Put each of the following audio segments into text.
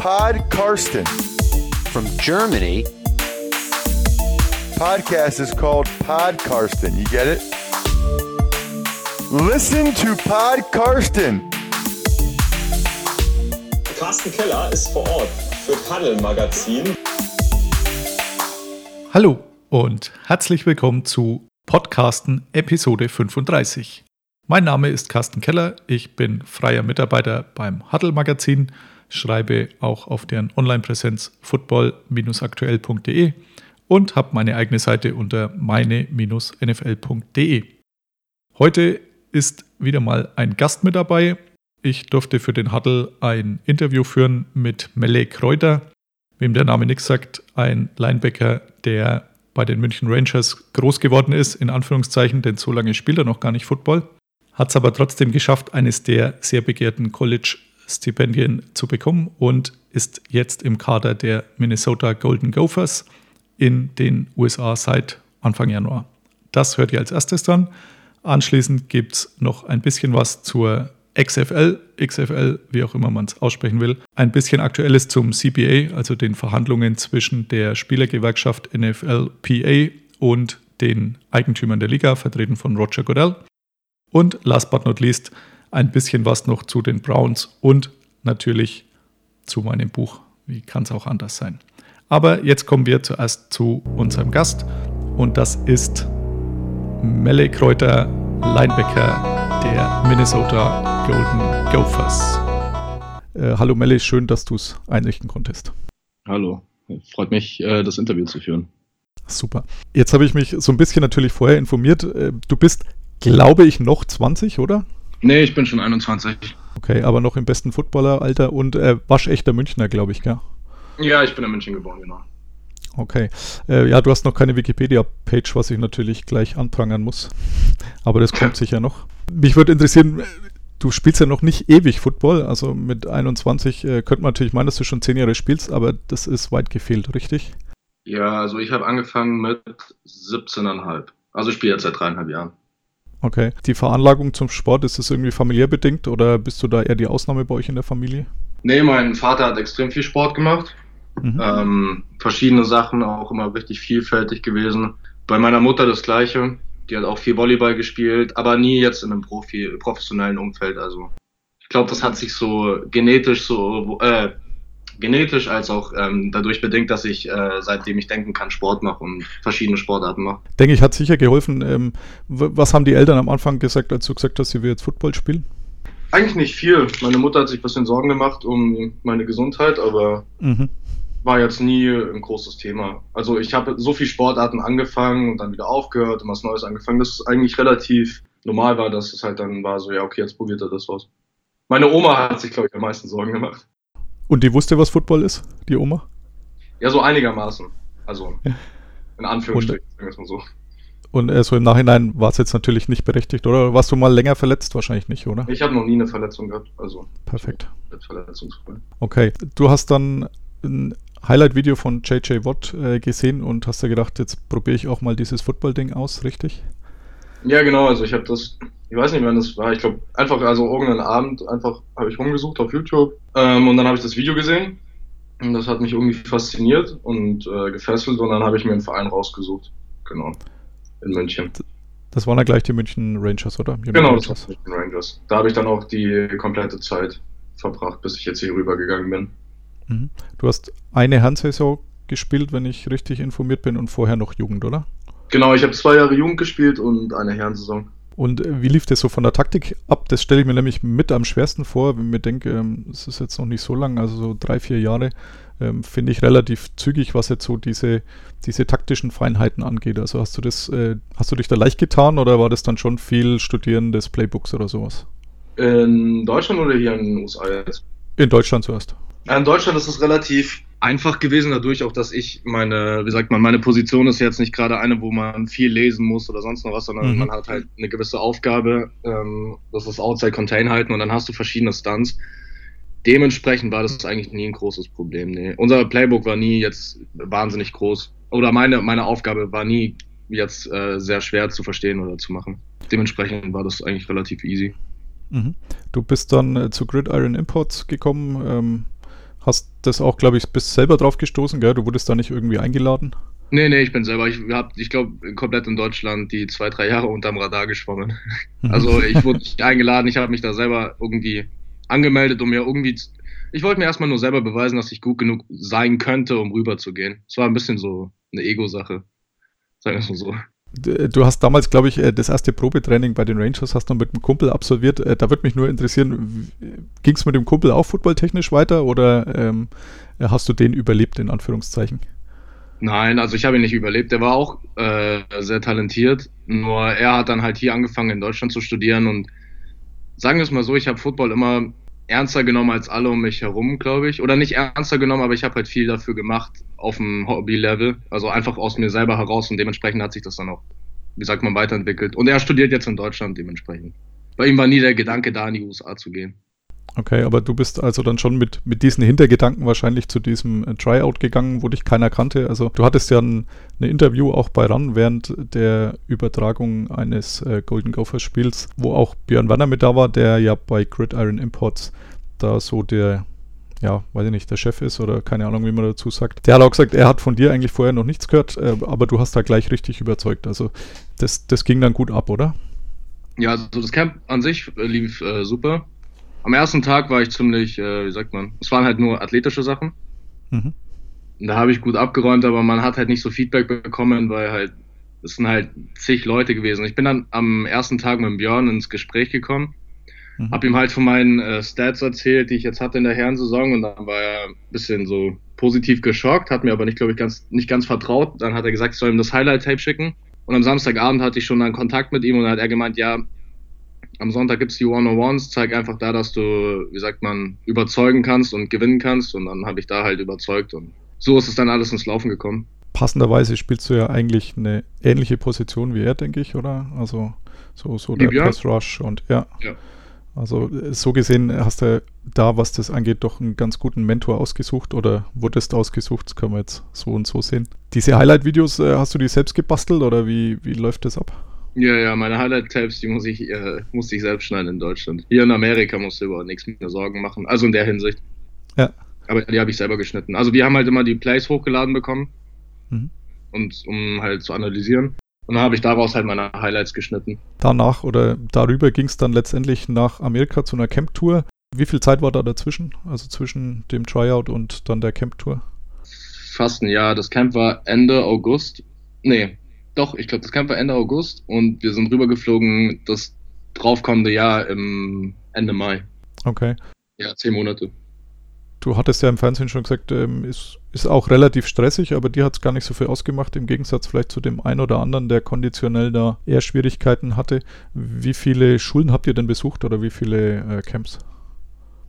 Pod Karsten. From Germany, Podcast is called Pod Karsten. You get it? Listen to Pod Karsten. Carsten Keller ist vor Ort für Huddle Magazin. Hallo und herzlich willkommen zu Podcasten Episode 35. Mein Name ist Carsten Keller, ich bin freier Mitarbeiter beim Huddle Magazin, schreibe auch auf deren Online-Präsenz football-aktuell.de und habe meine eigene Seite unter meine-nfl.de. Heute ist wieder mal ein Gast mit dabei. Ich durfte für den Huddle ein Interview führen mit Melle Kräuter, wem der Name nichts sagt, ein Linebacker, der bei den München Rangers groß geworden ist, in Anführungszeichen, denn so lange spielt er noch gar nicht Football. Hat es aber trotzdem geschafft, eines der sehr begehrten College-Stipendien zu bekommen und ist jetzt im Kader der Minnesota Golden Gophers in den USA seit Anfang Januar. Das hört ihr als erstes dann. Anschließend gibt es noch ein bisschen was zur XFL, XFL, wie auch immer man es aussprechen will. Ein bisschen Aktuelles zum CBA, also den Verhandlungen zwischen der Spielergewerkschaft NFLPA und den Eigentümern der Liga, vertreten von Roger Goodell. Und last but not least ein bisschen was noch zu den Browns und natürlich zu meinem Buch. Wie kann es auch anders sein? Aber jetzt kommen wir zuerst zu unserem Gast und das ist Melle Kräuter, Linebacker der Minnesota Golden Gophers. Äh, hallo Melle, schön, dass du es einrichten konntest. Hallo, freut mich, äh, das Interview zu führen. Super. Jetzt habe ich mich so ein bisschen natürlich vorher informiert. Äh, du bist, glaube ich, noch 20, oder? Nee, ich bin schon 21. Okay, aber noch im besten Footballeralter und äh, waschechter Münchner, glaube ich, gell? Ja, ich bin in München geboren, genau. Okay. Äh, ja, du hast noch keine Wikipedia-Page, was ich natürlich gleich anprangern muss. Aber das kommt sicher noch. Mich würde interessieren, du spielst ja noch nicht ewig Football. Also mit 21 äh, könnte man natürlich meinen, dass du schon zehn Jahre spielst, aber das ist weit gefehlt, richtig? Ja, also ich habe angefangen mit 17,5. Also ich spiele jetzt seit dreieinhalb Jahren. Okay. Die Veranlagung zum Sport, ist das irgendwie familiär bedingt oder bist du da eher die Ausnahme bei euch in der Familie? Nee, mein Vater hat extrem viel Sport gemacht. Mhm. Ähm, verschiedene Sachen, auch immer richtig vielfältig gewesen. Bei meiner Mutter das Gleiche. Die hat auch viel Volleyball gespielt, aber nie jetzt in einem Profi, professionellen Umfeld. Also ich glaube, das hat sich so genetisch so äh, genetisch als auch ähm, dadurch bedingt, dass ich äh, seitdem ich denken kann Sport mache und verschiedene Sportarten mache. Denke ich, hat sicher geholfen. Ähm, was haben die Eltern am Anfang gesagt, als du gesagt hast, sie will jetzt Football spielen? Eigentlich nicht viel. Meine Mutter hat sich ein bisschen Sorgen gemacht um meine Gesundheit, aber mhm war jetzt nie ein großes Thema. Also ich habe so viele Sportarten angefangen und dann wieder aufgehört und was Neues angefangen, dass es eigentlich relativ normal war, dass es halt dann war so, ja, okay, jetzt probiert er das aus. Meine Oma hat sich, glaube ich, am meisten Sorgen gemacht. Und die wusste, was Football ist, die Oma? Ja, so einigermaßen. Also in Anführungsstrichen, sagen wir es mal so. Und äh, so im Nachhinein war es jetzt natürlich nicht berechtigt, oder? Warst du mal länger verletzt? Wahrscheinlich nicht, oder? Ich habe noch nie eine Verletzung gehabt. Also Perfekt. Verletzungsfrei. Okay. Du hast dann ein Highlight-Video von JJ Watt äh, gesehen und hast dir gedacht, jetzt probiere ich auch mal dieses Football-Ding aus, richtig? Ja, genau. Also ich habe das, ich weiß nicht, wann das war. Ich glaube, einfach, also irgendeinen Abend, einfach habe ich rumgesucht auf YouTube ähm, und dann habe ich das Video gesehen und das hat mich irgendwie fasziniert und äh, gefesselt und dann habe ich mir einen Verein rausgesucht. Genau. In München. Das waren ja gleich die München Rangers, oder? Union genau, das waren die München Rangers. Da habe ich dann auch die komplette Zeit verbracht, bis ich jetzt hier rübergegangen bin. Mhm. Du hast eine Handsaison gespielt, wenn ich richtig informiert bin, und vorher noch Jugend, oder? Genau, ich habe zwei Jahre Jugend gespielt und eine Herrensaison. Und äh, wie lief das so von der Taktik ab? Das stelle ich mir nämlich mit am schwersten vor, wenn ich mir denke, ähm, es ist jetzt noch nicht so lang, also so drei, vier Jahre, ähm, finde ich relativ zügig, was jetzt so diese, diese taktischen Feinheiten angeht. Also hast du das, äh, hast du dich da leicht getan oder war das dann schon viel Studieren des Playbooks oder sowas? In Deutschland oder hier in den USA jetzt? In Deutschland zuerst. In Deutschland ist es relativ einfach gewesen, dadurch auch, dass ich meine, wie sagt man, meine Position ist jetzt nicht gerade eine, wo man viel lesen muss oder sonst noch was, sondern mhm. man hat halt eine gewisse Aufgabe, ähm, das ist Outside Contain halten und dann hast du verschiedene Stunts. Dementsprechend war das eigentlich nie ein großes Problem. Nee. Unser Playbook war nie jetzt wahnsinnig groß. Oder meine, meine Aufgabe war nie jetzt äh, sehr schwer zu verstehen oder zu machen. Dementsprechend war das eigentlich relativ easy. Mhm. Du bist dann äh, zu Gridiron Imports gekommen. Ähm Hast das auch, glaube ich, bist selber drauf gestoßen, gell? Du wurdest da nicht irgendwie eingeladen? Nee, nee, ich bin selber. Ich habe, ich glaube, komplett in Deutschland die zwei, drei Jahre unterm Radar geschwommen. Mhm. Also ich wurde nicht eingeladen, ich habe mich da selber irgendwie angemeldet, um mir irgendwie. Ich wollte mir erstmal nur selber beweisen, dass ich gut genug sein könnte, um rüberzugehen. Es war ein bisschen so eine Ego-Sache. Sagen wir es mal so. Du hast damals, glaube ich, äh, das erste Probetraining bei den Rangers hast du mit einem Kumpel absolviert. Äh, Da würde mich nur interessieren, ging es mit dem Kumpel auch footballtechnisch weiter oder ähm, hast du den überlebt, in Anführungszeichen? Nein, also ich habe ihn nicht überlebt. Der war auch äh, sehr talentiert. Nur er hat dann halt hier angefangen in Deutschland zu studieren und sagen wir es mal so, ich habe Football immer ernster genommen als alle um mich herum, glaube ich. Oder nicht ernster genommen, aber ich habe halt viel dafür gemacht auf dem Hobby-Level. Also einfach aus mir selber heraus und dementsprechend hat sich das dann auch, wie sagt man, weiterentwickelt. Und er studiert jetzt in Deutschland dementsprechend. Bei ihm war nie der Gedanke da, in die USA zu gehen. Okay, aber du bist also dann schon mit, mit diesen Hintergedanken wahrscheinlich zu diesem äh, Tryout gegangen, wo dich keiner kannte. Also du hattest ja ein, ein Interview auch bei RAN während der Übertragung eines äh, Golden Gophers Spiels, wo auch Björn Werner mit da war, der ja bei Gridiron Imports da so der, ja, weiß ich nicht, der Chef ist oder keine Ahnung, wie man dazu sagt. Der hat auch gesagt, er hat von dir eigentlich vorher noch nichts gehört, äh, aber du hast da gleich richtig überzeugt. Also das, das ging dann gut ab, oder? Ja, also das Camp an sich äh, lief äh, super. Am ersten Tag war ich ziemlich, äh, wie sagt man, es waren halt nur athletische Sachen. Mhm. Und da habe ich gut abgeräumt, aber man hat halt nicht so Feedback bekommen, weil halt, es sind halt zig Leute gewesen. Ich bin dann am ersten Tag mit Björn ins Gespräch gekommen, Mhm. habe ihm halt von meinen äh, Stats erzählt, die ich jetzt hatte in der Herrensaison und dann war er ein bisschen so positiv geschockt, hat mir aber nicht, glaube ich, ganz, nicht ganz vertraut. Dann hat er gesagt, ich soll ihm das Highlight-Tape schicken. Und am Samstagabend hatte ich schon dann Kontakt mit ihm und dann hat er gemeint, ja, am Sonntag gibt's die One-on-Ones, zeig einfach da, dass du, wie sagt man, überzeugen kannst und gewinnen kannst. Und dann habe ich da halt überzeugt und so ist es dann alles ins Laufen gekommen. passenderweise spielst du ja eigentlich eine ähnliche Position wie er, denke ich, oder? Also so, so der Björn? Pass Rush und ja. Ja. Also so gesehen hast du da, was das angeht, doch einen ganz guten Mentor ausgesucht oder wurdest ausgesucht, das können wir jetzt so und so sehen. Diese Highlight-Videos, äh, hast du die selbst gebastelt oder wie, wie läuft das ab? Ja, ja, meine Highlight-Tapes, die muss ich, äh, musste ich selbst schneiden in Deutschland. Hier in Amerika musste über nichts mehr Sorgen machen. Also in der Hinsicht. Ja. Aber die habe ich selber geschnitten. Also wir haben halt immer die Plays hochgeladen bekommen. Mhm. Und um halt zu analysieren. Und dann habe ich daraus halt meine Highlights geschnitten. Danach oder darüber ging es dann letztendlich nach Amerika zu einer Camp-Tour. Wie viel Zeit war da dazwischen? Also zwischen dem Tryout und dann der Camp-Tour? Fast ein Jahr. Das Camp war Ende August. Nee, doch, ich glaube, das Camp war Ende August und wir sind rübergeflogen das draufkommende Jahr im Ende Mai. Okay. Ja, zehn Monate. Du hattest ja im Fernsehen schon gesagt, ähm, ist, ist auch relativ stressig, aber dir hat es gar nicht so viel ausgemacht, im Gegensatz vielleicht zu dem einen oder anderen, der konditionell da eher Schwierigkeiten hatte. Wie viele Schulen habt ihr denn besucht oder wie viele äh, Camps?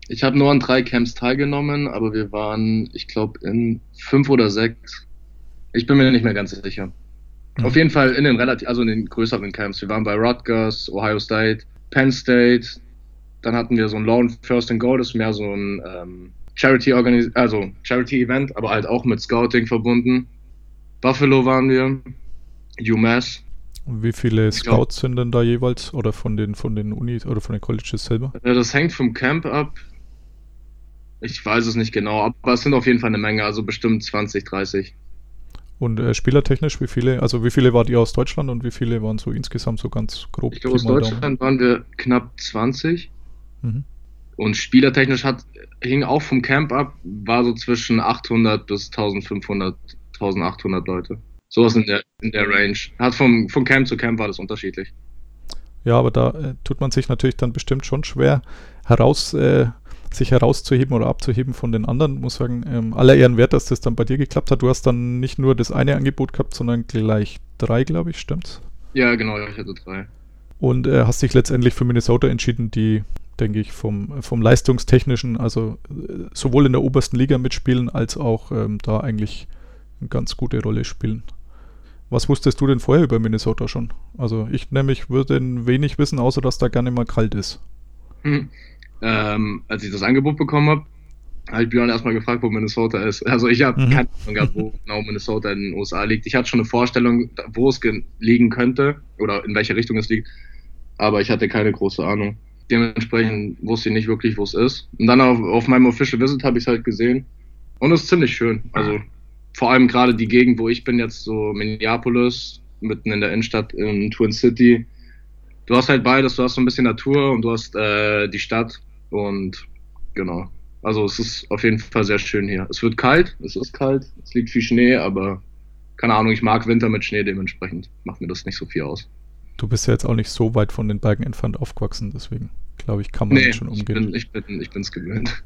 Ich habe nur an drei Camps teilgenommen, aber wir waren, ich glaube, in fünf oder sechs. Ich bin mir nicht mehr ganz sicher. Mhm. Auf jeden Fall in den relativ, also in den größeren Camps. Wir waren bei Rutgers, Ohio State, Penn State. Dann hatten wir so ein Lone First and Goal, das ist mehr so ein ähm, Charity Organis also Charity Event, aber halt auch mit Scouting verbunden. Buffalo waren wir, UMass. Und wie viele Scouts sind denn da jeweils oder von den von den Unis oder von den Colleges selber? Äh, Das hängt vom Camp ab. Ich weiß es nicht genau, aber es sind auf jeden Fall eine Menge, also bestimmt 20, 30. Und äh, spielertechnisch, wie viele, also wie viele wart ihr aus Deutschland und wie viele waren so insgesamt so ganz grob? Ich glaube, aus Daumen? Deutschland waren wir knapp 20. Mhm. Und spielertechnisch hat, hing auch vom Camp ab, war so zwischen 800 bis 1500, 1800 Leute. Sowas in der, in der Range. Hat vom, vom Camp zu Camp war das unterschiedlich. Ja, aber da äh, tut man sich natürlich dann bestimmt schon schwer heraus, äh, sich herauszuheben oder abzuheben von den anderen. Muss sagen, ähm, aller Ehren wert, dass das dann bei dir geklappt hat. Du hast dann nicht nur das eine Angebot gehabt, sondern gleich drei, glaube ich, stimmt's? Ja, genau, ich hatte drei. Und äh, hast dich letztendlich für Minnesota entschieden, die, denke ich, vom, vom leistungstechnischen, also äh, sowohl in der obersten Liga mitspielen, als auch ähm, da eigentlich eine ganz gute Rolle spielen. Was wusstest du denn vorher über Minnesota schon? Also ich nämlich würde wenig wissen, außer dass da gerne mal kalt ist. Hm. Ähm, als ich das Angebot bekommen habe, hat Björn erstmal gefragt, wo Minnesota ist. Also ich habe Mhm. keine Ahnung gehabt, wo genau Minnesota in den USA liegt. Ich hatte schon eine Vorstellung, wo es ge- liegen könnte oder in welche Richtung es liegt, aber ich hatte keine große Ahnung. Dementsprechend wusste ich nicht wirklich, wo es ist. Und dann auf, auf meinem Official Visit habe ich es halt gesehen. Und es ist ziemlich schön. Also vor allem gerade die Gegend, wo ich bin, jetzt so Minneapolis, mitten in der Innenstadt in Twin City. Du hast halt beides, du hast so ein bisschen Natur und du hast äh, die Stadt und genau. Also es ist auf jeden Fall sehr schön hier. Es wird kalt, es ist kalt, es liegt viel Schnee, aber keine Ahnung, ich mag Winter mit Schnee, dementsprechend macht mir das nicht so viel aus. Du bist ja jetzt auch nicht so weit von den Bergen entfernt aufgewachsen, deswegen glaube ich, kann man Nee, schon ich umgehen. bin, ich bin, ich gewöhnt.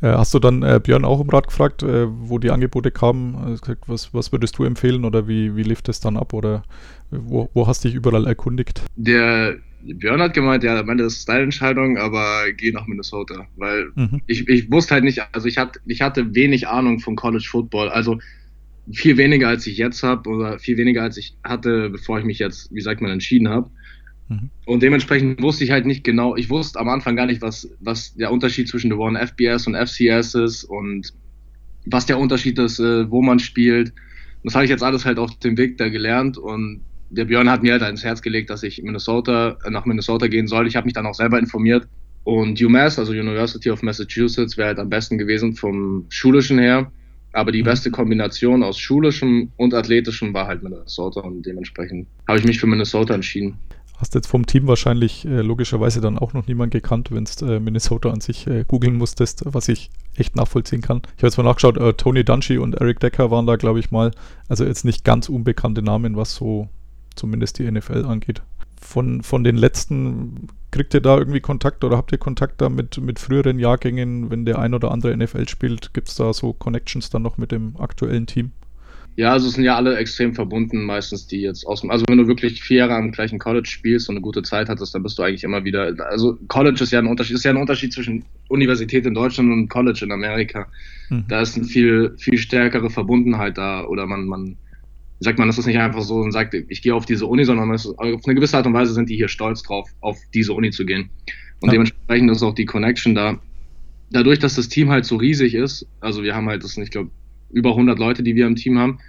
Äh, hast du dann äh, Björn auch um Rat gefragt, äh, wo die Angebote kamen? Also gesagt, was, was würdest du empfehlen oder wie, wie lief das dann ab oder wo, wo hast du dich überall erkundigt? Der Björn hat gemeint, ja, meine, das ist deine Entscheidung, aber geh nach Minnesota, weil Mhm. ich, ich wusste halt nicht, also ich hatte, ich hatte wenig Ahnung von College Football, also viel weniger als ich jetzt habe oder viel weniger als ich hatte, bevor ich mich jetzt, wie sagt man, entschieden habe. Mhm. Und dementsprechend wusste ich halt nicht genau, ich wusste am Anfang gar nicht, was, was der Unterschied zwischen der One FBS und FCS ist und was der Unterschied ist, äh, wo man spielt. Das habe ich jetzt alles halt auf dem Weg da gelernt und der Björn hat mir halt ins Herz gelegt, dass ich Minnesota, äh, nach Minnesota gehen soll. Ich habe mich dann auch selber informiert. Und UMass, also University of Massachusetts, wäre halt am besten gewesen vom Schulischen her. Aber die Mhm. beste Kombination aus Schulischem und Athletischem war halt Minnesota und dementsprechend habe ich mich für Minnesota entschieden. Hast jetzt vom Team wahrscheinlich äh, logischerweise dann auch noch niemand gekannt, wenn du äh, Minnesota an sich äh, googeln musstest, was ich echt nachvollziehen kann. Ich habe jetzt mal nachgeschaut, äh, Tony Dungy und Eric Decker waren da, glaube ich mal, also jetzt nicht ganz unbekannte Namen, was so zumindest die NFL angeht. Von, von den letzten, kriegt ihr da irgendwie Kontakt oder habt ihr Kontakt da mit, mit früheren Jahrgängen, wenn der ein oder andere NFL spielt, gibt es da so Connections dann noch mit dem aktuellen Team? Ja, also es sind ja alle extrem verbunden, meistens die jetzt aus dem, also wenn du wirklich vier Jahre am gleichen College spielst und eine gute Zeit hattest, dann bist du eigentlich immer wieder, also College ist ja ein Unterschied, ist ja ein Unterschied zwischen Universität in Deutschland und College in Amerika. Mhm. Da ist eine viel, viel stärkere Verbundenheit da oder man, man, sagt man, das ist nicht einfach so und sagt, ich gehe auf diese Uni, sondern ist, auf eine gewisse Art und Weise sind die hier stolz drauf, auf diese Uni zu gehen. Und Ja. dementsprechend ist auch die Connection da. Dadurch, dass das Team halt so riesig ist, also wir haben halt, das sind, ich glaube, über 100 Leute, die wir im Team haben,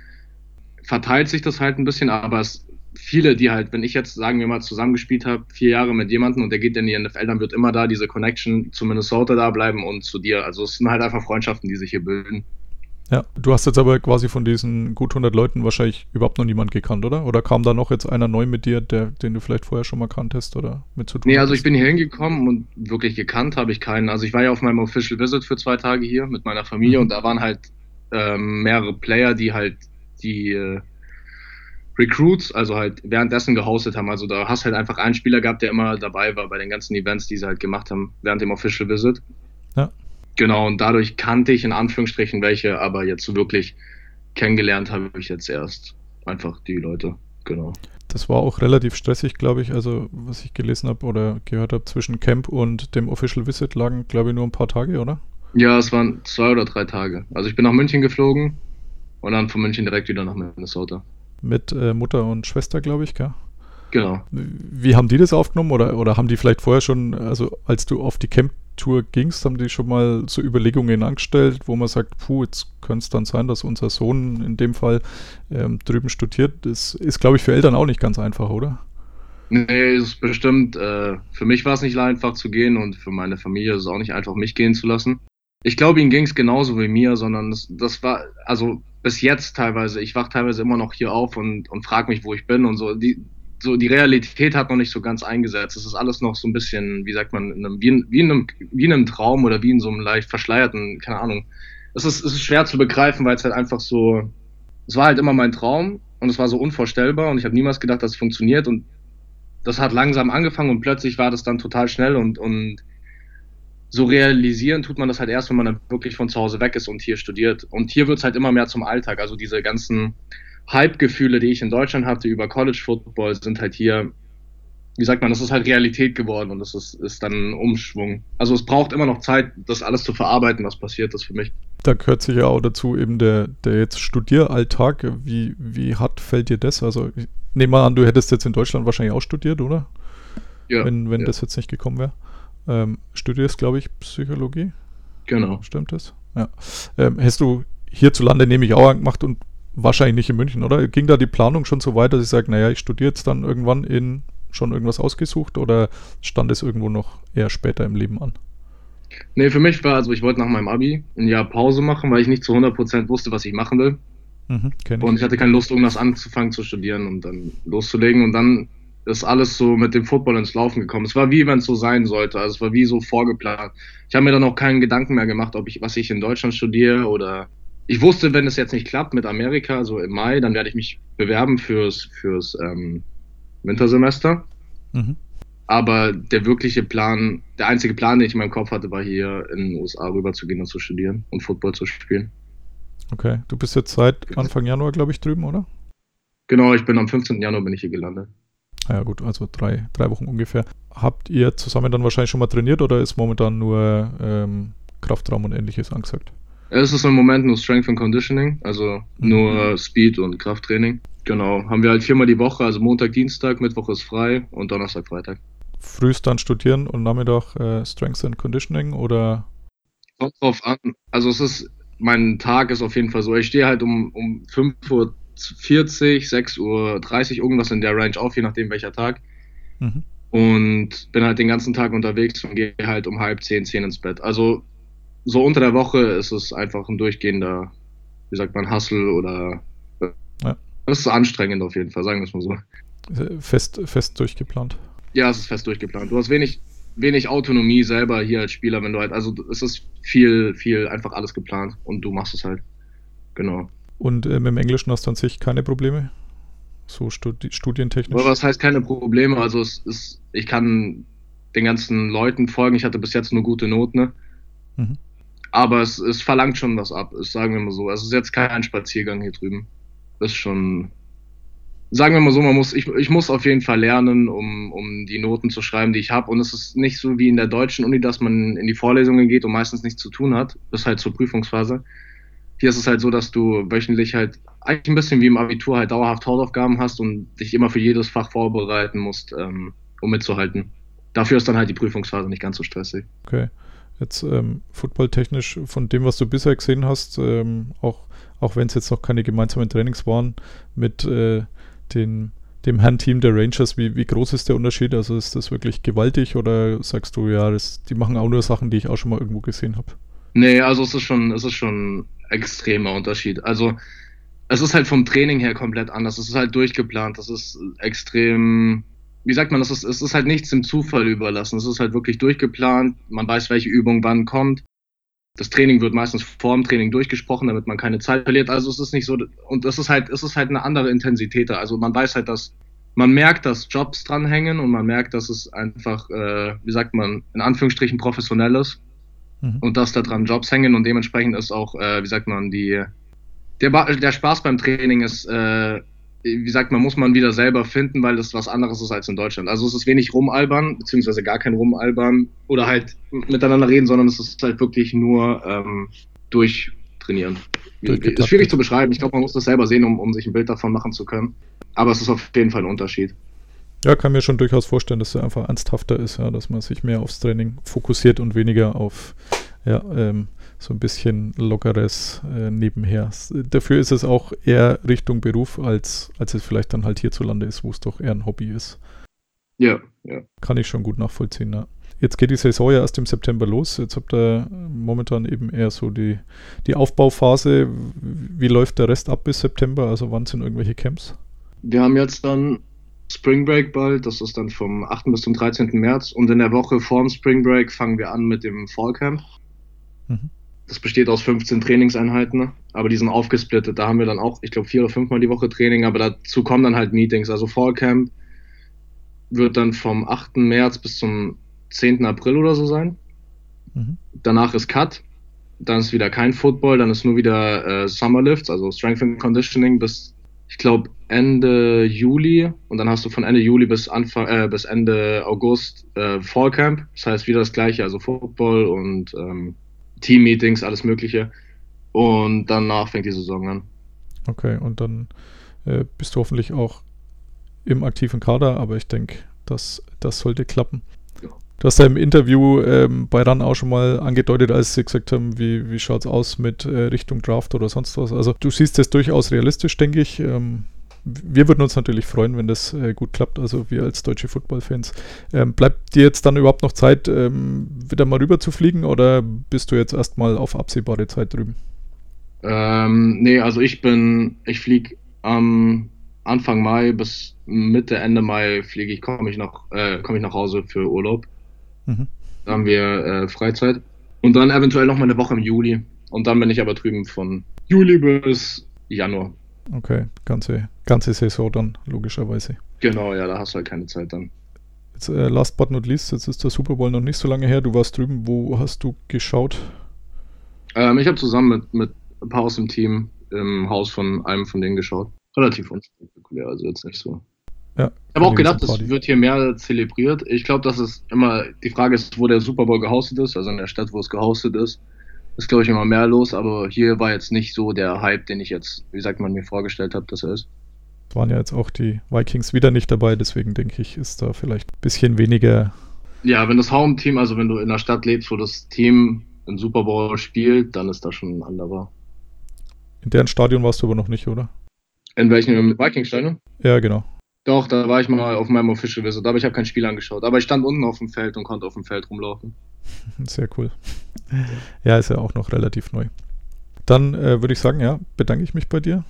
verteilt sich das halt ein bisschen, aber es viele, die halt, wenn ich jetzt, sagen wir mal, zusammengespielt habe, vier Jahre mit jemandem und der geht in die NFL, dann wird immer da diese Connection zu Minnesota da bleiben und zu dir. Also es sind halt einfach Freundschaften, die sich hier bilden. Ja, du hast jetzt aber quasi von diesen gut 100 Leuten wahrscheinlich überhaupt noch niemand gekannt, oder? Oder kam da noch jetzt einer neu mit dir, der, den du vielleicht vorher schon mal kanntest oder mit zu tun Nee, also ich bin hier hingekommen und wirklich gekannt habe ich keinen. Also ich war ja auf meinem Official Visit für zwei Tage hier mit meiner Familie Mhm. und da waren halt ähm, mehrere Player, die halt die äh, Recruits, also halt währenddessen gehostet haben. Also da hast halt einfach einen Spieler gehabt, der immer dabei war bei den ganzen Events, die sie halt gemacht haben während dem Official Visit. Ja. Genau, und dadurch kannte ich in Anführungsstrichen welche, aber jetzt so wirklich kennengelernt habe ich jetzt erst einfach die Leute. Genau. Das war auch relativ stressig, glaube ich. Also, was ich gelesen habe oder gehört habe, zwischen Camp und dem Official Visit lagen, glaube ich, nur ein paar Tage, oder? Ja, es waren zwei oder drei Tage. Also ich bin nach München geflogen und dann von München direkt wieder nach Minnesota. Mit äh, Mutter und Schwester, glaube ich, gell? Genau. Wie haben die das aufgenommen oder, oder haben die vielleicht vorher schon, also als du auf die Camp-Tour gingst, haben die schon mal so Überlegungen angestellt, wo man sagt, puh, jetzt könnte es dann sein, dass unser Sohn in dem Fall ähm, drüben studiert. Das ist, glaube ich, für Eltern auch nicht ganz einfach, oder? Nee, ist bestimmt, äh, für mich war es nicht einfach zu gehen und für meine Familie ist es auch nicht einfach, mich gehen zu lassen. Ich glaube, ihnen ging es genauso wie mir, sondern das, das war, also bis jetzt teilweise, ich wach teilweise immer noch hier auf und, und frage mich, wo ich bin und so. Die, so die Realität hat noch nicht so ganz eingesetzt. Es ist alles noch so ein bisschen, wie sagt man, in einem, wie, in, wie, in einem, wie in einem Traum oder wie in so einem leicht verschleierten, keine Ahnung. Es ist, es ist schwer zu begreifen, weil es halt einfach so, es war halt immer mein Traum und es war so unvorstellbar und ich habe niemals gedacht, dass es funktioniert und das hat langsam angefangen und plötzlich war das dann total schnell und, und so realisieren tut man das halt erst, wenn man dann wirklich von zu Hause weg ist und hier studiert. Und hier wird es halt immer mehr zum Alltag. Also diese ganzen Hype-Gefühle, die ich in Deutschland hatte über College Football, sind halt hier, wie sagt man, das ist halt Realität geworden und das ist, ist dann ein Umschwung. Also es braucht immer noch Zeit, das alles zu verarbeiten, was passiert ist für mich. Da gehört sich ja auch dazu eben der, der jetzt Studieralltag. Wie, wie hart fällt dir das? Also ich nehme mal an, du hättest jetzt in Deutschland wahrscheinlich auch studiert, oder? Ja, wenn wenn ja, das jetzt nicht gekommen wäre. Ähm, studierst, glaube ich, Psychologie. genau. Stimmt das? Ja. Ähm, hast du hierzulande, nehme ich auch gemacht und wahrscheinlich nicht in München, oder? Ging da die Planung schon so weit, dass ich sage, naja, ich studiere jetzt dann irgendwann in schon irgendwas ausgesucht oder stand es irgendwo noch eher später im Leben an? Nee, für mich war, also ich wollte nach meinem Abi ein Jahr Pause machen, weil ich nicht zu 100% wusste, was ich machen will. Mhm, kenn Und ich hatte keine Lust, irgendwas anzufangen zu studieren und dann loszulegen. Und dann ist alles so mit dem Football ins Laufen gekommen. Es war wie, wenn es so sein sollte. Also es war wie so vorgeplant. Ich habe mir dann auch keinen Gedanken mehr gemacht, ob ich, was ich in Deutschland studiere oder ich wusste, wenn es jetzt nicht klappt mit Amerika, so im Mai, dann werde ich mich bewerben fürs, fürs ähm, Wintersemester. Mhm. Aber der wirkliche Plan, der einzige Plan, den ich in meinem Kopf hatte, war hier in den USA rüber zu gehen und zu studieren und Football zu spielen. Okay, du bist jetzt seit Anfang Januar, glaube ich, drüben, oder? Genau, ich bin am 15. Januar bin ich hier gelandet. Ah Ja gut, also drei, drei Wochen ungefähr. Habt ihr zusammen dann wahrscheinlich schon mal trainiert oder ist momentan nur ähm, Kraftraum und ähnliches angesagt? Es ist im Moment nur Strength and Conditioning, also nur Speed und Krafttraining. Genau, haben wir halt viermal die Woche, also Montag, Dienstag, Mittwoch ist frei und Donnerstag, Freitag. Frühst dann studieren und Nachmittag äh, Strength and Conditioning oder? Kommt drauf an. Also es ist, mein Tag ist auf jeden Fall so, ich stehe halt um, um 5.40 Uhr, 6.30 Uhr, irgendwas in der Range auf, je nachdem welcher Tag. Mhm. Und bin halt den ganzen Tag unterwegs und gehe halt um halb zehn, zehn ins Bett. Also so unter der Woche ist es einfach ein durchgehender, wie sagt man, Hustle oder Ja. das ist anstrengend auf jeden Fall, sagen wir es mal so. Äh, Fest, fest durchgeplant. Ja, es ist fest durchgeplant. Du hast wenig, wenig Autonomie selber hier als Spieler, wenn du halt, also es ist viel, viel einfach alles geplant und du machst es halt. Genau. Und äh, mit dem Englischen hast du an sich keine Probleme? So studi studientechnisch? Aber was heißt keine Probleme? Also es ist, ich kann den ganzen Leuten folgen. Ich hatte bis jetzt nur gute Noten. Ne? Mhm. Aber es, es verlangt schon was ab, es sagen wir mal so. Es ist jetzt kein Spaziergang hier drüben. Ist schon, sagen wir mal so, man muss, ich, ich muss auf jeden Fall lernen, um, um die Noten zu schreiben, die ich habe. Und es ist nicht so wie in der deutschen Uni, dass man in die Vorlesungen geht und meistens nichts zu tun hat, bis halt zur Prüfungsphase. Hier ist es halt so, dass du wöchentlich halt eigentlich ein bisschen wie im Abitur halt dauerhaft Hausaufgaben hast und dich immer für jedes Fach vorbereiten musst, ähm, um mitzuhalten. Dafür ist dann halt die Prüfungsphase nicht ganz so stressig. Okay. Jetzt ähm, footballtechnisch von dem, was du bisher gesehen hast, ähm, auch, auch wenn es jetzt noch keine gemeinsamen Trainings waren, mit äh, den, dem Herrenteam der Rangers, wie, wie groß ist der Unterschied? Also ist das wirklich gewaltig oder sagst du, ja, das, die machen auch nur Sachen, die ich auch schon mal irgendwo gesehen habe? Nee, also es ist schon, es ist schon ein extremer Unterschied. Also es ist halt vom Training her komplett anders. Es ist halt durchgeplant. Das ist extrem, wie sagt man, es ist, es ist halt nichts dem Zufall überlassen. Es ist halt wirklich durchgeplant. Man weiß, welche Übung wann kommt. Das Training wird meistens vor dem Training durchgesprochen, damit man keine Zeit verliert. Also es ist nicht so, und es ist halt, es ist halt eine andere Intensität. da. Also man weiß halt, dass man merkt, dass Jobs dranhängen und man merkt, dass es einfach, äh, wie sagt man, in Anführungsstrichen professionell ist Mhm. und dass da dran Jobs hängen und dementsprechend ist auch, äh, wie sagt man, die der, Ba- der Spaß beim Training ist, äh, wie sagt man, muss man wieder selber finden, weil das was anderes ist als in Deutschland. Also es ist wenig rumalbern, beziehungsweise gar kein rumalbern oder halt miteinander reden, sondern es ist halt wirklich nur ähm, durchtrainieren. Durchgetaktet. Ist schwierig zu beschreiben. Ich glaube, man muss das selber sehen, um, um sich ein Bild davon machen zu können. Aber es ist auf jeden Fall ein Unterschied. Ja, kann mir schon durchaus vorstellen, dass er einfach ernsthafter ist, ja, dass man sich mehr aufs Training fokussiert und weniger auf ja, ähm, so ein bisschen lockeres äh, nebenher. Dafür ist es auch eher Richtung Beruf, als, als es vielleicht dann halt hierzulande ist, wo es doch eher ein Hobby ist. Ja, ja. Kann ich schon gut nachvollziehen. Ja. Jetzt geht die Saison ja erst im September los. Jetzt habt ihr momentan eben eher so die, die Aufbauphase. Wie läuft der Rest ab bis September? Also wann sind irgendwelche Camps? Wir haben jetzt dann Spring Break bald, das ist dann vom 8. bis zum 13. März und in der Woche vorm Spring Break fangen wir an mit dem Fall Camp. Mhm. Das besteht aus 15 Trainingseinheiten, aber die sind aufgesplittet. Da haben wir dann auch, ich glaube, vier oder fünfmal die Woche Training, aber dazu kommen dann halt Meetings. Also Fall Camp wird dann vom 8. März bis zum 10. April oder so sein. Mhm. Danach ist Cut. Dann ist wieder kein Football, dann ist nur wieder äh, Summer Lifts, also Strength and Conditioning bis, ich glaube, Ende Juli. Und dann hast du von Ende Juli bis Anfang, äh, bis Ende August äh, Fall Camp. Das heißt wieder das gleiche, also Football und ähm, Team-Meetings, alles Mögliche. Und danach fängt die Saison an. Okay, und dann äh, bist du hoffentlich auch im aktiven Kader, aber ich denke, das, das sollte klappen. Ja. Du hast ja im Interview ähm, bei RAN auch schon mal angedeutet, als sie gesagt haben, wie, wie schaut es aus mit äh, Richtung Draft oder sonst was. Also du siehst es durchaus realistisch, denke ich. Ähm, wir würden uns natürlich freuen, wenn das äh, gut klappt, also wir als deutsche Football-Fans. Ähm, bleibt dir jetzt dann überhaupt noch Zeit, ähm, wieder mal rüber zu fliegen oder bist du jetzt erstmal auf absehbare Zeit drüben? Ähm, nee, also ich bin, ich fliege am Anfang Mai bis Mitte, Ende Mai fliege ich, komme ich nach, äh, komme ich nach Hause für Urlaub. Mhm. Da haben wir äh, Freizeit. Und dann eventuell noch mal eine Woche im Juli. Und dann bin ich aber drüben von Juli bis Januar. Okay, ganze, ganze Saison dann, logischerweise. Genau, ja, da hast du halt keine Zeit dann. Jetzt, äh, last but not least, jetzt ist der Super Bowl noch nicht so lange her. Du warst drüben, wo hast du geschaut? Ähm, ich habe zusammen mit, mit ein paar aus dem Team im Haus von einem von denen geschaut. Relativ unspektakulär, also jetzt nicht so. Ja, ich habe auch gedacht, es wird hier mehr zelebriert. Ich glaube, dass es immer die Frage ist, wo der Super Bowl gehostet ist, also in der Stadt, wo es gehostet ist ist, glaube ich, immer mehr los, aber hier war jetzt nicht so der Hype, den ich jetzt, wie sagt man, mir vorgestellt habe, dass er ist. Waren ja jetzt auch die Vikings wieder nicht dabei, deswegen denke ich, ist da vielleicht ein bisschen weniger. Ja, wenn das Home-Team, also wenn du in einer Stadt lebst, wo das Team einen Super Bowl spielt, dann ist das schon ein anderer. In deren Stadion warst du aber noch nicht, oder? In welchem Vikings-Stadion? Ja, genau. Doch, da war ich mal auf meinem Official Visit, aber ich habe kein Spiel angeschaut. Aber ich stand unten auf dem Feld und konnte auf dem Feld rumlaufen. Sehr cool. Ja, ist ja auch noch relativ neu. Dann äh, würde ich sagen, ja, bedanke ich mich bei dir.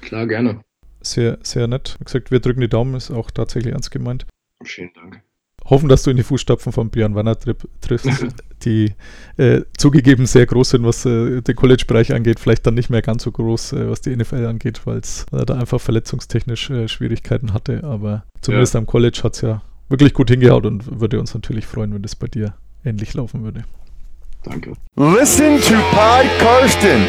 Klar, gerne. Sehr, sehr nett. Wie gesagt, wir drücken die Daumen, ist auch tatsächlich ernst gemeint. Vielen Dank. Hoffen, dass du in die Fußstapfen von Björn Werner triffst, die äh, zugegeben sehr groß sind, was äh, den College-Bereich angeht, vielleicht dann nicht mehr ganz so groß, äh, was die NFL angeht, weil es da einfach verletzungstechnisch äh, Schwierigkeiten hatte. Aber zumindest ja. am College hat es ja wirklich gut hingehaut und würde uns natürlich freuen, wenn das bei dir ähnlich laufen würde. Danke. Listen to Pod Karsten.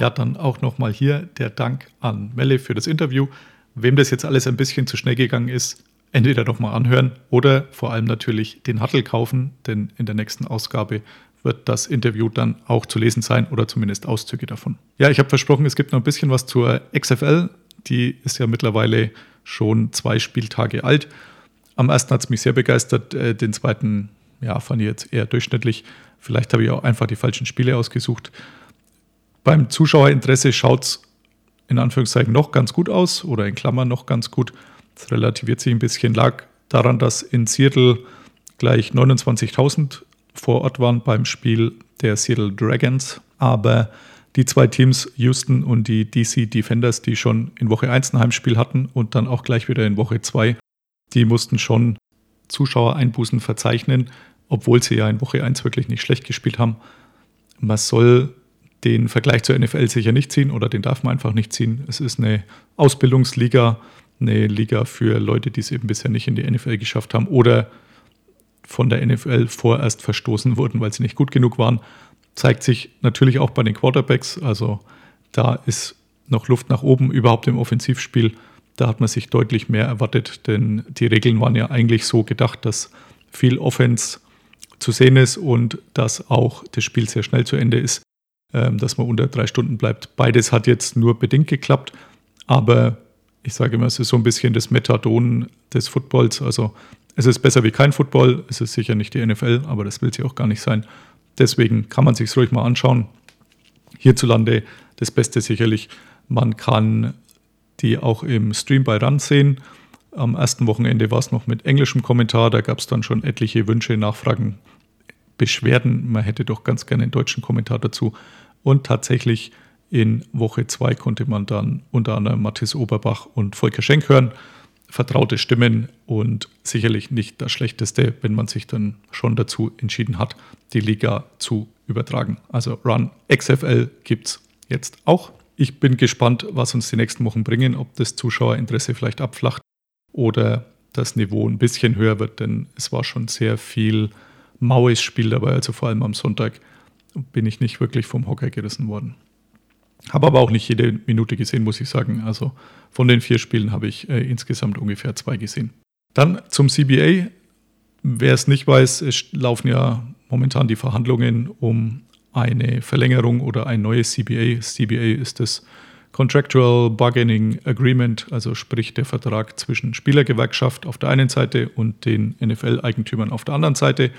Ja, dann auch nochmal hier der Dank an Melle für das Interview. Wem das jetzt alles ein bisschen zu schnell gegangen ist, entweder nochmal anhören oder vor allem natürlich den Hattel kaufen, denn in der nächsten Ausgabe wird das Interview dann auch zu lesen sein oder zumindest Auszüge davon. Ja, ich habe versprochen, es gibt noch ein bisschen was zur XFL. Die ist ja mittlerweile schon zwei Spieltage alt. Am ersten hat es mich sehr begeistert, äh, den zweiten ja, fand ich jetzt eher durchschnittlich. Vielleicht habe ich auch einfach die falschen Spiele ausgesucht. Beim Zuschauerinteresse schaut es in Anführungszeichen noch ganz gut aus oder in Klammern noch ganz gut. Das relativiert sich ein bisschen, lag daran, dass in Seattle gleich 29.000 vor Ort waren beim Spiel der Seattle Dragons. Aber die zwei Teams, Houston und die DC Defenders, die schon in Woche 1 ein Heimspiel hatten und dann auch gleich wieder in Woche 2, die mussten schon Zuschauereinbußen verzeichnen obwohl sie ja in Woche 1 wirklich nicht schlecht gespielt haben. Man soll den Vergleich zur NFL sicher nicht ziehen oder den darf man einfach nicht ziehen. Es ist eine Ausbildungsliga, eine Liga für Leute, die es eben bisher nicht in die NFL geschafft haben oder von der NFL vorerst verstoßen wurden, weil sie nicht gut genug waren. Zeigt sich natürlich auch bei den Quarterbacks. Also da ist noch Luft nach oben überhaupt im Offensivspiel. Da hat man sich deutlich mehr erwartet, denn die Regeln waren ja eigentlich so gedacht, dass viel Offense zu sehen ist und dass auch das Spiel sehr schnell zu Ende ist, ähm, dass man unter drei Stunden bleibt. Beides hat jetzt nur bedingt geklappt, aber ich sage immer, es ist so ein bisschen das Methadon des Footballs. Also es ist besser wie kein Football, es ist sicher nicht die NFL, aber das will sie auch gar nicht sein. Deswegen kann man sich ruhig mal anschauen. Hierzulande das Beste sicherlich, man kann die auch im Stream bei RAN sehen. Am ersten Wochenende war es noch mit englischem Kommentar, da gab es dann schon etliche Wünsche, Nachfragen, Beschwerden. Man hätte doch ganz gerne einen deutschen Kommentar dazu. Und tatsächlich in Woche 2 konnte man dann unter anderem Mathis Oberbach und Volker Schenk hören. Vertraute Stimmen und sicherlich nicht das Schlechteste, wenn man sich dann schon dazu entschieden hat, die Liga zu übertragen. Also Run XFL gibt es jetzt auch. Ich bin gespannt, was uns die nächsten Wochen bringen, ob das Zuschauerinteresse vielleicht abflacht oder das Niveau ein bisschen höher wird, denn es war schon sehr viel maues Spiel dabei, also vor allem am Sonntag bin ich nicht wirklich vom Hocker gerissen worden. Habe aber auch nicht jede Minute gesehen, muss ich sagen. Also von den vier Spielen habe ich äh, insgesamt ungefähr zwei gesehen. Dann zum CBA. Wer es nicht weiß, es laufen ja momentan die Verhandlungen um eine Verlängerung oder ein neues CBA. CBA ist das Contractual Bargaining Agreement, also sprich der Vertrag zwischen Spielergewerkschaft auf der einen Seite und den NFL-Eigentümern auf der anderen Seite.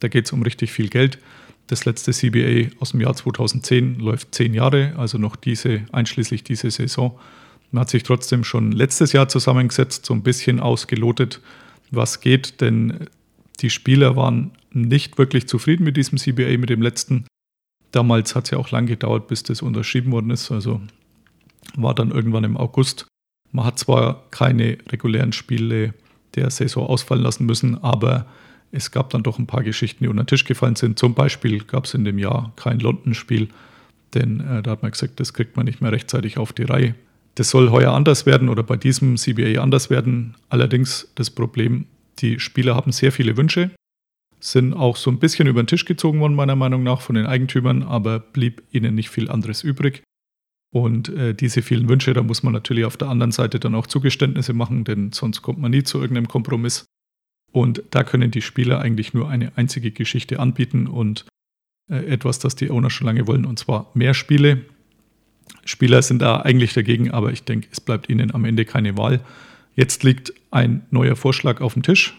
Da geht es um richtig viel Geld. Das letzte CBA aus dem Jahr 2010 läuft zehn Jahre, also noch diese, einschließlich diese Saison. Man hat sich trotzdem schon letztes Jahr zusammengesetzt, so ein bisschen ausgelotet, was geht, denn die Spieler waren nicht wirklich zufrieden mit diesem CBA, mit dem letzten. Damals hat es ja auch lang gedauert, bis das unterschrieben worden ist, also war dann irgendwann im August. Man hat zwar keine regulären Spiele der Saison ausfallen lassen müssen, aber es gab dann doch ein paar Geschichten, die unter den Tisch gefallen sind. Zum Beispiel gab es in dem Jahr kein London-Spiel, denn äh, da hat man gesagt, das kriegt man nicht mehr rechtzeitig auf die Reihe. Das soll heuer anders werden oder bei diesem CBA anders werden. Allerdings das Problem, die Spieler haben sehr viele Wünsche, sind auch so ein bisschen über den Tisch gezogen worden, meiner Meinung nach, von den Eigentümern, aber blieb ihnen nicht viel anderes übrig. Und äh, diese vielen Wünsche, da muss man natürlich auf der anderen Seite dann auch Zugeständnisse machen, denn sonst kommt man nie zu irgendeinem Kompromiss. Und da können die Spieler eigentlich nur eine einzige Geschichte anbieten und äh, etwas, das die Owner schon lange wollen, und zwar mehr Spiele. Spieler sind da eigentlich dagegen, aber ich denke, es bleibt ihnen am Ende keine Wahl. Jetzt liegt ein neuer Vorschlag auf dem Tisch,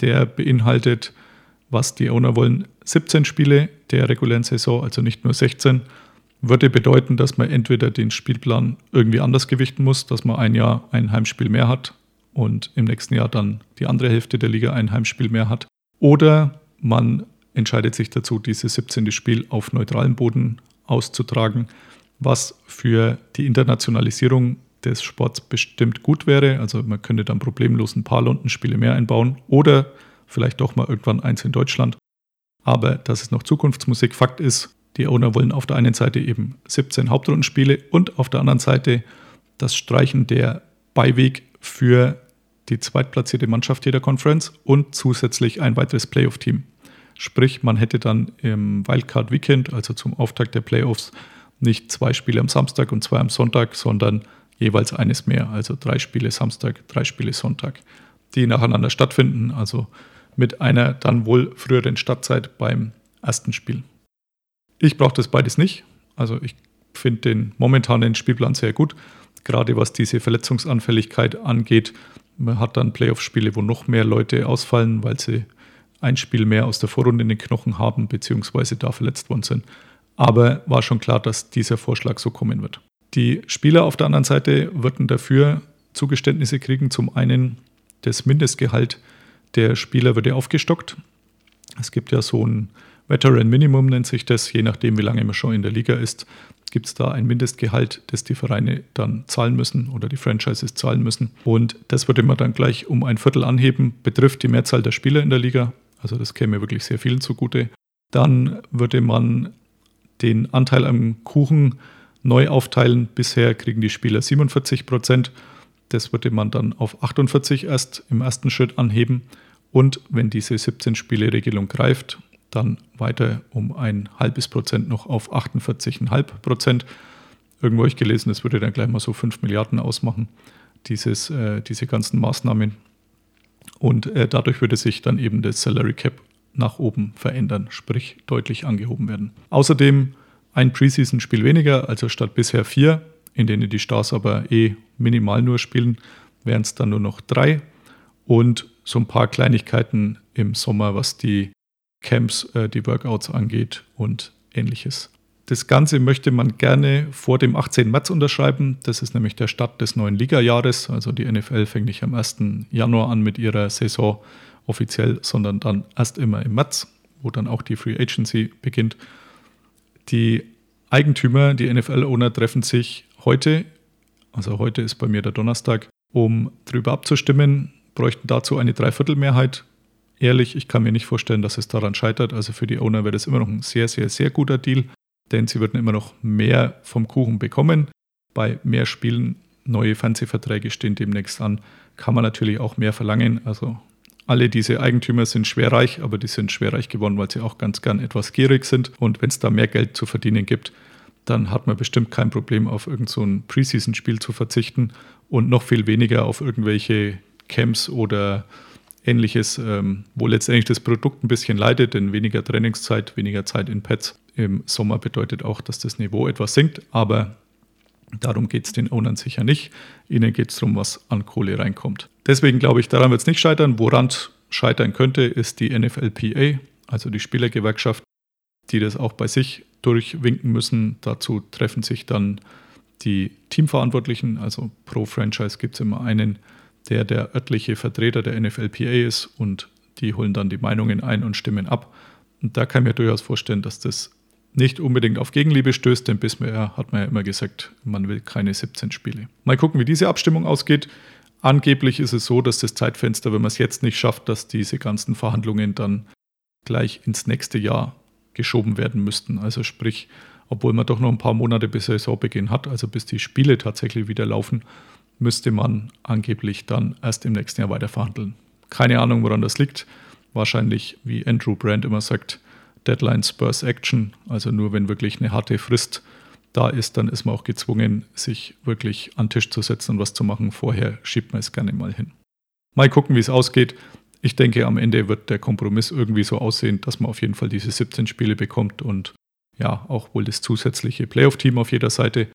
der beinhaltet, was die Owner wollen, 17 Spiele der regulären Saison, also nicht nur 16 würde bedeuten, dass man entweder den Spielplan irgendwie anders gewichten muss, dass man ein Jahr ein Heimspiel mehr hat und im nächsten Jahr dann die andere Hälfte der Liga ein Heimspiel mehr hat. Oder man entscheidet sich dazu, dieses 17. Spiel auf neutralem Boden auszutragen, was für die Internationalisierung des Sports bestimmt gut wäre. Also man könnte dann problemlos ein paar London-Spiele mehr einbauen oder vielleicht doch mal irgendwann eins in Deutschland. Aber das ist noch Zukunftsmusik. Fakt ist, die Owner wollen auf der einen Seite eben 17 Hauptrundenspiele und auf der anderen Seite das Streichen der Beiweg für die zweitplatzierte Mannschaft jeder Conference und zusätzlich ein weiteres Playoff-Team. Sprich, man hätte dann im Wildcard Weekend, also zum Auftakt der Playoffs, nicht zwei Spiele am Samstag und zwei am Sonntag, sondern jeweils eines mehr, also drei Spiele Samstag, drei Spiele Sonntag, die nacheinander stattfinden, also mit einer dann wohl früheren Startzeit beim ersten Spiel. Ich brauche das beides nicht. Also ich finde den momentanen Spielplan sehr gut, gerade was diese Verletzungsanfälligkeit angeht. Man hat dann Playoff-Spiele, wo noch mehr Leute ausfallen, weil sie ein Spiel mehr aus der Vorrunde in den Knochen haben, beziehungsweise da verletzt worden sind. Aber war schon klar, dass dieser Vorschlag so kommen wird. Die Spieler auf der anderen Seite würden dafür Zugeständnisse kriegen. Zum einen das Mindestgehalt der Spieler würde aufgestockt. Es gibt ja so ein Veteran Minimum nennt sich das, je nachdem, wie lange man schon in der Liga ist, gibt es da ein Mindestgehalt, das die Vereine dann zahlen müssen oder die Franchises zahlen müssen. Und das würde man dann gleich um ein Viertel anheben, betrifft die Mehrzahl der Spieler in der Liga. Also das käme wirklich sehr vielen zugute. Dann würde man den Anteil am Kuchen neu aufteilen. Bisher kriegen die Spieler 47 Prozent. Das würde man dann auf 48 erst im ersten Schritt anheben. Und wenn diese 17-Spiele-Regelung greift, dann weiter um ein halbes Prozent noch auf 48,5 Prozent. Irgendwo habe ich gelesen, es würde dann gleich mal so 5 Milliarden ausmachen, dieses, äh, diese ganzen Maßnahmen. Und äh, dadurch würde sich dann eben das Salary Cap nach oben verändern, sprich deutlich angehoben werden. Außerdem ein Preseason-Spiel weniger, also statt bisher vier, in denen die Stars aber eh minimal nur spielen, wären es dann nur noch drei. Und so ein paar Kleinigkeiten im Sommer, was die Camps, äh, die Workouts angeht und ähnliches. Das Ganze möchte man gerne vor dem 18. März unterschreiben. Das ist nämlich der Start des neuen Liga-Jahres. Also die NFL fängt nicht am 1. Januar an mit ihrer Saison offiziell, sondern dann erst immer im März, wo dann auch die Free Agency beginnt. Die Eigentümer, die NFL-Owner treffen sich heute, also heute ist bei mir der Donnerstag, um darüber abzustimmen, bräuchten dazu eine Dreiviertelmehrheit ehrlich, ich kann mir nicht vorstellen, dass es daran scheitert. Also für die Owner wäre das immer noch ein sehr, sehr, sehr guter Deal, denn sie würden immer noch mehr vom Kuchen bekommen. Bei mehr Spielen, neue Fernsehverträge stehen demnächst an, kann man natürlich auch mehr verlangen. Also alle diese Eigentümer sind schwerreich, aber die sind schwerreich geworden, weil sie auch ganz gern etwas gierig sind. Und wenn es da mehr Geld zu verdienen gibt, dann hat man bestimmt kein Problem, auf irgendein so Preseason-Spiel zu verzichten und noch viel weniger auf irgendwelche Camps oder ähnliches, ähm, wo letztendlich das Produkt ein bisschen leidet, denn weniger Trainingszeit, weniger Zeit in Pads im Sommer bedeutet auch, dass das Niveau etwas sinkt, aber darum geht es den Ownern sicher nicht. Ihnen geht es darum, was an Kohle reinkommt. Deswegen glaube ich, daran wird es nicht scheitern. Woran scheitern könnte, ist die NFLPA, also die Spielergewerkschaft, die das auch bei sich durchwinken müssen. Dazu treffen sich dann die Teamverantwortlichen, also pro Franchise gibt es immer einen, der der örtliche Vertreter der NFLPA ist und die holen dann die Meinungen ein und stimmen ab. Und da kann ich mir durchaus vorstellen, dass das nicht unbedingt auf Gegenliebe stößt, denn bisher hat man ja immer gesagt, man will keine 17 Spiele. Mal gucken, wie diese Abstimmung ausgeht. Angeblich ist es so, dass das Zeitfenster, wenn man es jetzt nicht schafft, dass diese ganzen Verhandlungen dann gleich ins nächste Jahr geschoben werden müssten. Also sprich, obwohl man doch noch ein paar Monate bis Saisonbeginn hat, also bis die Spiele tatsächlich wieder laufen, müsste man angeblich dann erst im nächsten Jahr weiter verhandeln. Keine Ahnung, woran das liegt. Wahrscheinlich, wie Andrew Brand immer sagt, Deadline Spurs Action. Also nur wenn wirklich eine harte Frist da ist, dann ist man auch gezwungen, sich wirklich an den Tisch zu setzen und was zu machen. Vorher schiebt man es gerne mal hin. Mal gucken, wie es ausgeht. Ich denke, am Ende wird der Kompromiss irgendwie so aussehen, dass man auf jeden Fall diese 17 Spiele bekommt und ja, auch wohl das zusätzliche Playoff-Team auf jeder Seite.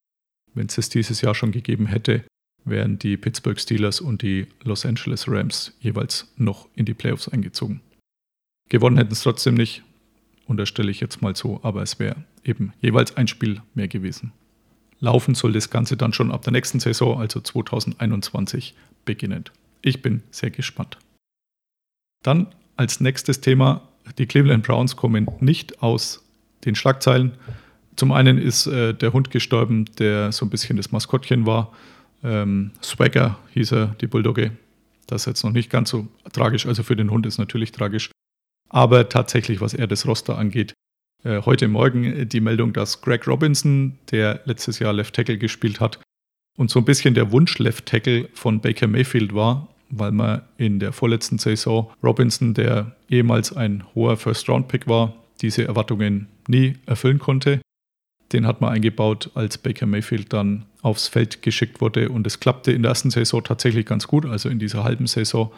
Wenn es es dieses Jahr schon gegeben hätte, wären die Pittsburgh Steelers und die Los Angeles Rams jeweils noch in die Playoffs eingezogen. Gewonnen hätten es trotzdem nicht, unterstelle ich jetzt mal so, aber es wäre eben jeweils ein Spiel mehr gewesen. Laufen soll das Ganze dann schon ab der nächsten Saison, also 2021, beginnend. Ich bin sehr gespannt. Dann als nächstes Thema, die Cleveland Browns kommen nicht aus den Schlagzeilen. Zum einen ist äh, der Hund gestorben, der so ein bisschen das Maskottchen war. Ähm, Swagger hieß er, die Bulldogge. Das ist jetzt noch nicht ganz so tragisch. Also für den Hund ist natürlich tragisch. Aber tatsächlich, was er das Roster angeht, äh, heute Morgen die Meldung, dass Greg Robinson, der letztes Jahr Left Tackle gespielt hat und so ein bisschen der Wunsch Left Tackle von Baker Mayfield war, weil man in der vorletzten Saison Robinson, der ehemals ein hoher First-Round-Pick war, diese Erwartungen nie erfüllen konnte. Den hat man eingebaut, als Baker Mayfield dann aufs Feld geschickt wurde und es klappte in der ersten Saison tatsächlich ganz gut, also in dieser halben Saison.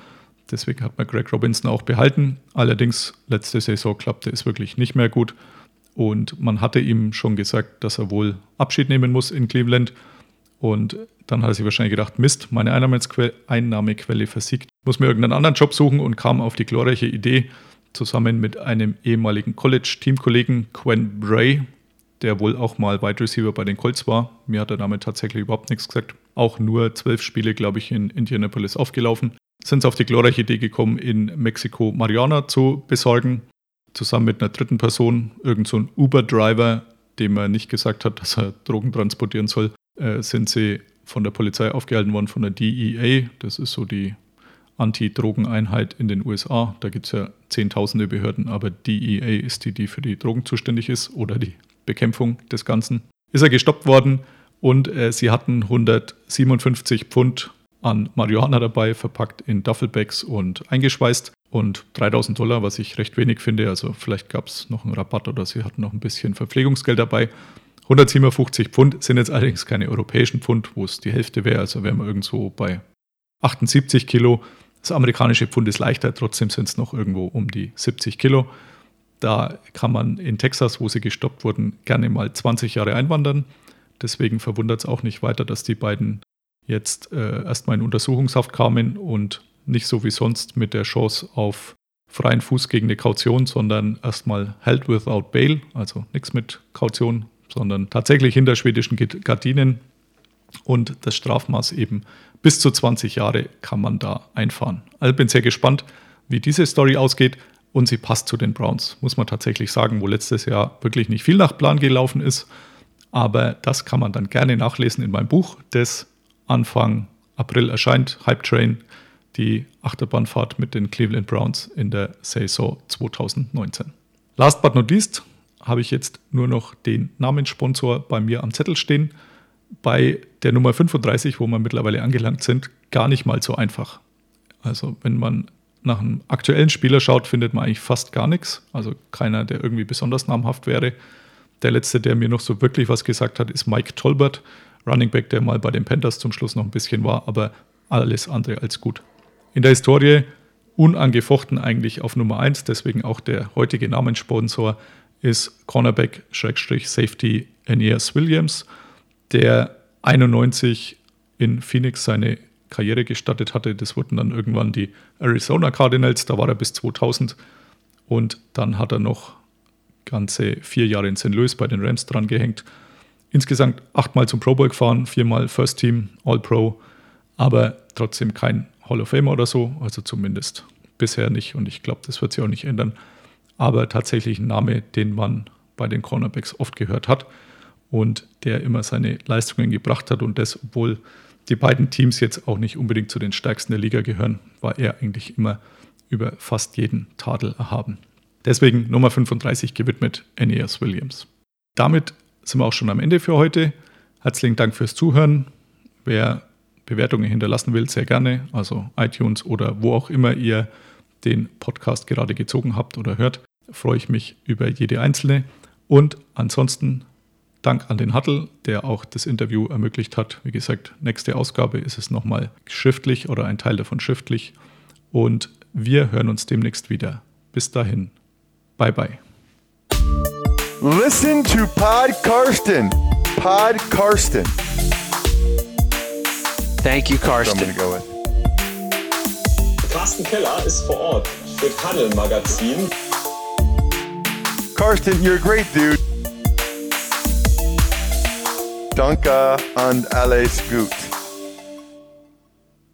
Deswegen hat man Greg Robinson auch behalten. Allerdings letzte Saison klappte es wirklich nicht mehr gut und man hatte ihm schon gesagt, dass er wohl Abschied nehmen muss in Cleveland. Und dann hat er sich wahrscheinlich gedacht, Mist, meine Einnahmequelle versiegt. Muss mir irgendeinen anderen Job suchen und kam auf die glorreiche Idee, zusammen mit einem ehemaligen College-Teamkollegen Quen Bray, der wohl auch mal Wide Receiver bei den Colts war. Mir hat er damit tatsächlich überhaupt nichts gesagt. Auch nur zwölf Spiele, glaube ich, in Indianapolis aufgelaufen. Sind sie auf die glorreiche Idee gekommen, in Mexiko Mariana zu besorgen. Zusammen mit einer dritten Person, irgend so Uber-Driver, dem er nicht gesagt hat, dass er Drogen transportieren soll, äh, sind sie von der Polizei aufgehalten worden, von der DEA. Das ist so die Anti-Drogen-Einheit in den USA. Da gibt es ja zehntausende Behörden, aber DEA ist die, die für die Drogen zuständig ist oder die Bekämpfung des Ganzen. Ist er gestoppt worden und äh, sie hatten 157 Pfund an Marihuana dabei, verpackt in Duffelbags und eingeschweißt und 3000 Dollar, was ich recht wenig finde. Also vielleicht gab es noch einen Rabatt oder sie hatten noch ein bisschen Verpflegungsgeld dabei. 157 Pfund sind jetzt allerdings keine europäischen Pfund, wo es die Hälfte wäre. Also wären wir irgendwo bei 78 Kilo. Das amerikanische Pfund ist leichter, trotzdem sind es noch irgendwo um die 70 Kilo. Da kann man in Texas, wo sie gestoppt wurden, gerne mal 20 Jahre einwandern. Deswegen verwundert es auch nicht weiter, dass die beiden jetzt äh, erstmal in Untersuchungshaft kamen und nicht so wie sonst mit der Chance auf freien Fuß gegen eine Kaution, sondern erstmal held without bail, also nichts mit Kaution, sondern tatsächlich hinter schwedischen Gardinen und das Strafmaß eben bis zu 20 Jahre kann man da einfahren. Also bin sehr gespannt, wie diese Story ausgeht und sie passt zu den Browns, muss man tatsächlich sagen, wo letztes Jahr wirklich nicht viel nach Plan gelaufen ist. Aber das kann man dann gerne nachlesen in meinem Buch, das Anfang April erscheint, Hype Train, die Achterbahnfahrt mit den Cleveland Browns in der Saison 2019. Last but not least habe ich jetzt nur noch den Namenssponsor bei mir am Zettel stehen. Bei der Nummer 35, wo wir mittlerweile angelangt sind, gar nicht mal so einfach. Also wenn man nach einem aktuellen Spieler schaut, findet man eigentlich fast gar nichts. Also keiner, der irgendwie besonders namhaft wäre. Der letzte, der mir noch so wirklich was gesagt hat, ist Mike Tolbert, Running Back, der mal bei den Panthers zum Schluss noch ein bisschen war, aber alles andere als gut. In der Historie unangefochten eigentlich auf Nummer 1, deswegen auch der heutige Namenssponsor ist Cornerback-Safety Aeneas Williams, der 91 in Phoenix seine Karriere gestartet hatte. Das wurden dann irgendwann die Arizona Cardinals, da war er bis 2000 und dann hat er noch ganze vier Jahre in St. Louis bei den Rams dran gehängt. insgesamt achtmal zum Pro Bowl gefahren, viermal First Team, All Pro, aber trotzdem kein Hall of Famer oder so, also zumindest bisher nicht und ich glaube, das wird sich auch nicht ändern. Aber tatsächlich ein Name, den man bei den Cornerbacks oft gehört hat und der immer seine Leistungen gebracht hat und das, obwohl die beiden Teams jetzt auch nicht unbedingt zu den stärksten der Liga gehören, war er eigentlich immer über fast jeden Tadel erhaben. Deswegen Nummer 35 gewidmet Aeneas Williams. Damit sind wir auch schon am Ende für heute. Herzlichen Dank fürs Zuhören. Wer Bewertungen hinterlassen will, sehr gerne. Also iTunes oder wo auch immer ihr den Podcast gerade gezogen habt oder hört, freue ich mich über jede einzelne. Und ansonsten Dank an den Hattel, der auch das Interview ermöglicht hat. Wie gesagt, nächste Ausgabe ist es nochmal schriftlich oder ein Teil davon schriftlich. Und wir hören uns demnächst wieder. Bis dahin. Bye bye. Listen to Pod Karsten. Pod Karsten. Thank you, So I'm Karsten. Carsten Keller ist vor Ort für Huddle Magazin. Karsten, you're a great dude. Danke and alles gut.